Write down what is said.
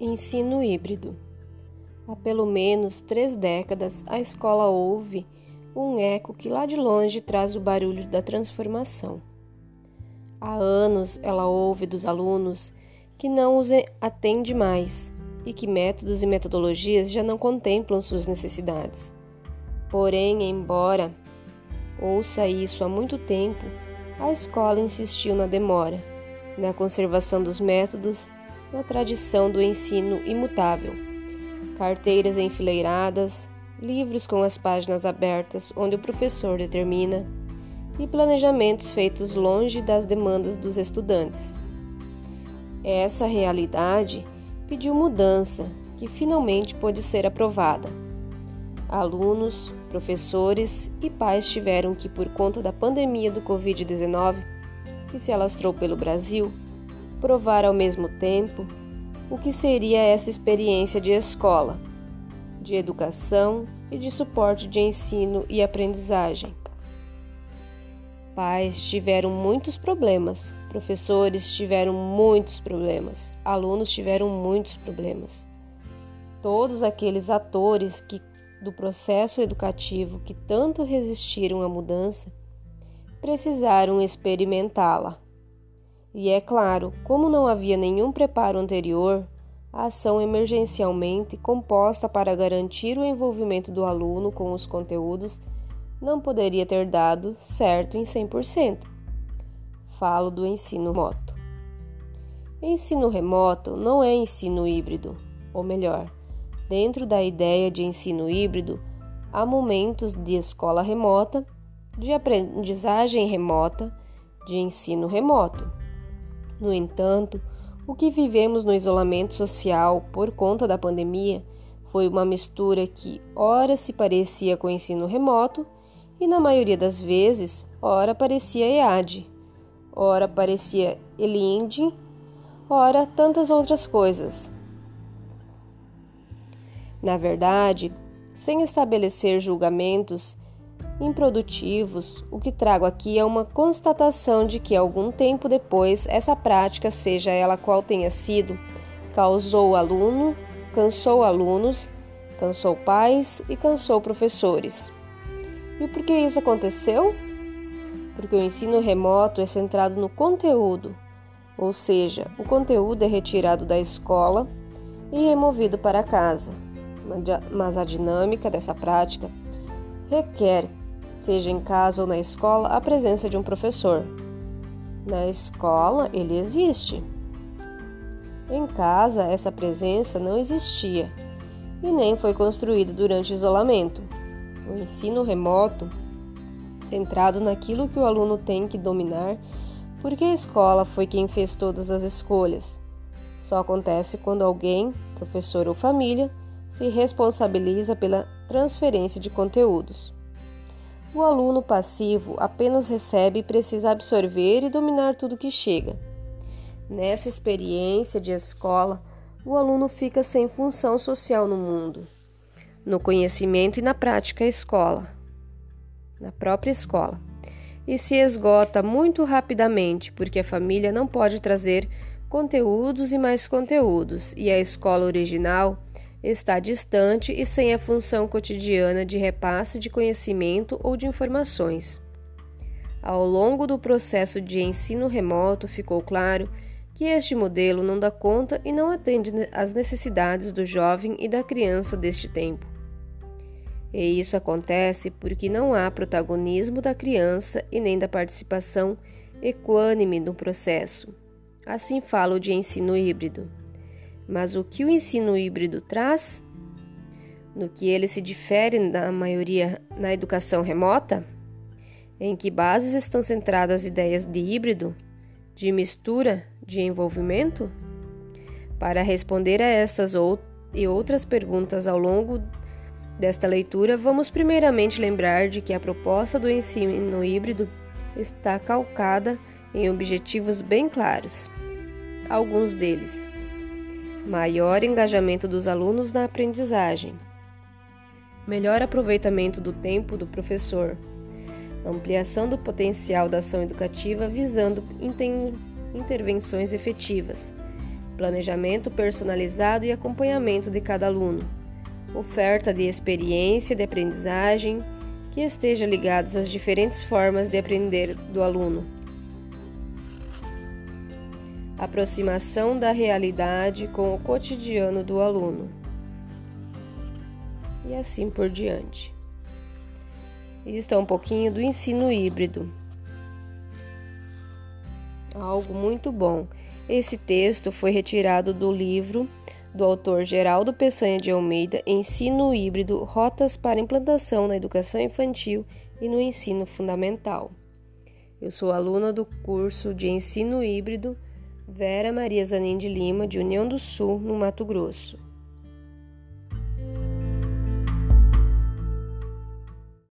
Ensino híbrido. Há pelo menos três décadas, a escola ouve um eco que lá de longe traz o barulho da transformação. Há anos ela ouve dos alunos que não os atende mais e que métodos e metodologias já não contemplam suas necessidades. Porém, embora ouça isso há muito tempo, a escola insistiu na demora, na conservação dos métodos, na tradição do ensino imutável. Carteiras enfileiradas, livros com as páginas abertas onde o professor determina e planejamentos feitos longe das demandas dos estudantes. Essa realidade pediu mudança, que finalmente pôde ser aprovada. Alunos, professores e pais tiveram que, por conta da pandemia do Covid-19, que se alastrou pelo Brasil, provar ao mesmo tempo o que seria essa experiência de escola, de educação e de suporte de ensino e aprendizagem. Pais tiveram muitos problemas, professores tiveram muitos problemas, alunos tiveram muitos problemas. Todos aqueles atores que do processo educativo que tanto resistiram à mudança precisaram experimentá-la. E é claro, como não havia nenhum preparo anterior, a ação emergencialmente composta para garantir o envolvimento do aluno com os conteúdos não poderia ter dado certo em 100%. Falo do ensino remoto. Ensino remoto não é ensino híbrido, ou melhor, dentro da ideia de ensino híbrido, há momentos de escola remota, de aprendizagem remota, de ensino remoto. No entanto, o que vivemos no isolamento social por conta da pandemia foi uma mistura que ora se parecia com o ensino remoto e na maioria das vezes, ora parecia EAD, ora parecia ELIND, ora tantas outras coisas. Na verdade, sem estabelecer julgamentos improdutivos, o que trago aqui é uma constatação de que algum tempo depois essa prática, seja ela qual tenha sido, causou aluno, cansou alunos, cansou pais e cansou professores. E por que isso aconteceu? Porque o ensino remoto é centrado no conteúdo, ou seja, o conteúdo é retirado da escola e removido para casa. Mas a dinâmica dessa prática requer, seja em casa ou na escola, a presença de um professor. Na escola, ele existe. Em casa, essa presença não existia e nem foi construída durante o isolamento o ensino remoto, centrado naquilo que o aluno tem que dominar, porque a escola foi quem fez todas as escolhas. Só acontece quando alguém, professor ou família, se responsabiliza pela transferência de conteúdos. O aluno passivo apenas recebe e precisa absorver e dominar tudo que chega. Nessa experiência de escola, o aluno fica sem função social no mundo no conhecimento e na prática escola, na própria escola, e se esgota muito rapidamente porque a família não pode trazer conteúdos e mais conteúdos, e a escola original está distante e sem a função cotidiana de repasse de conhecimento ou de informações. Ao longo do processo de ensino remoto, ficou claro que este modelo não dá conta e não atende às necessidades do jovem e da criança deste tempo. E isso acontece porque não há protagonismo da criança e nem da participação equânime no processo. Assim falo de ensino híbrido. Mas o que o ensino híbrido traz? No que ele se difere da maioria na educação remota? Em que bases estão centradas as ideias de híbrido, de mistura, de envolvimento? Para responder a estas e outras perguntas ao longo desta leitura, vamos primeiramente lembrar de que a proposta do ensino híbrido está calcada em objetivos bem claros. Alguns deles: maior engajamento dos alunos na aprendizagem, melhor aproveitamento do tempo do professor, ampliação do potencial da ação educativa visando intervenções efetivas, planejamento personalizado e acompanhamento de cada aluno, oferta de experiência de aprendizagem que esteja ligadas às diferentes formas de aprender do aluno. Aproximação da realidade com o cotidiano do aluno. E assim por diante. Isto é um pouquinho do ensino híbrido. Algo muito bom. Esse texto foi retirado do livro do autor Geraldo Peçanha de Almeida, Ensino Híbrido: Rotas para Implantação na Educação Infantil e no Ensino Fundamental. Eu sou aluna do curso de Ensino Híbrido Vera Maria Zanin de Lima, de União do Sul, no Mato Grosso.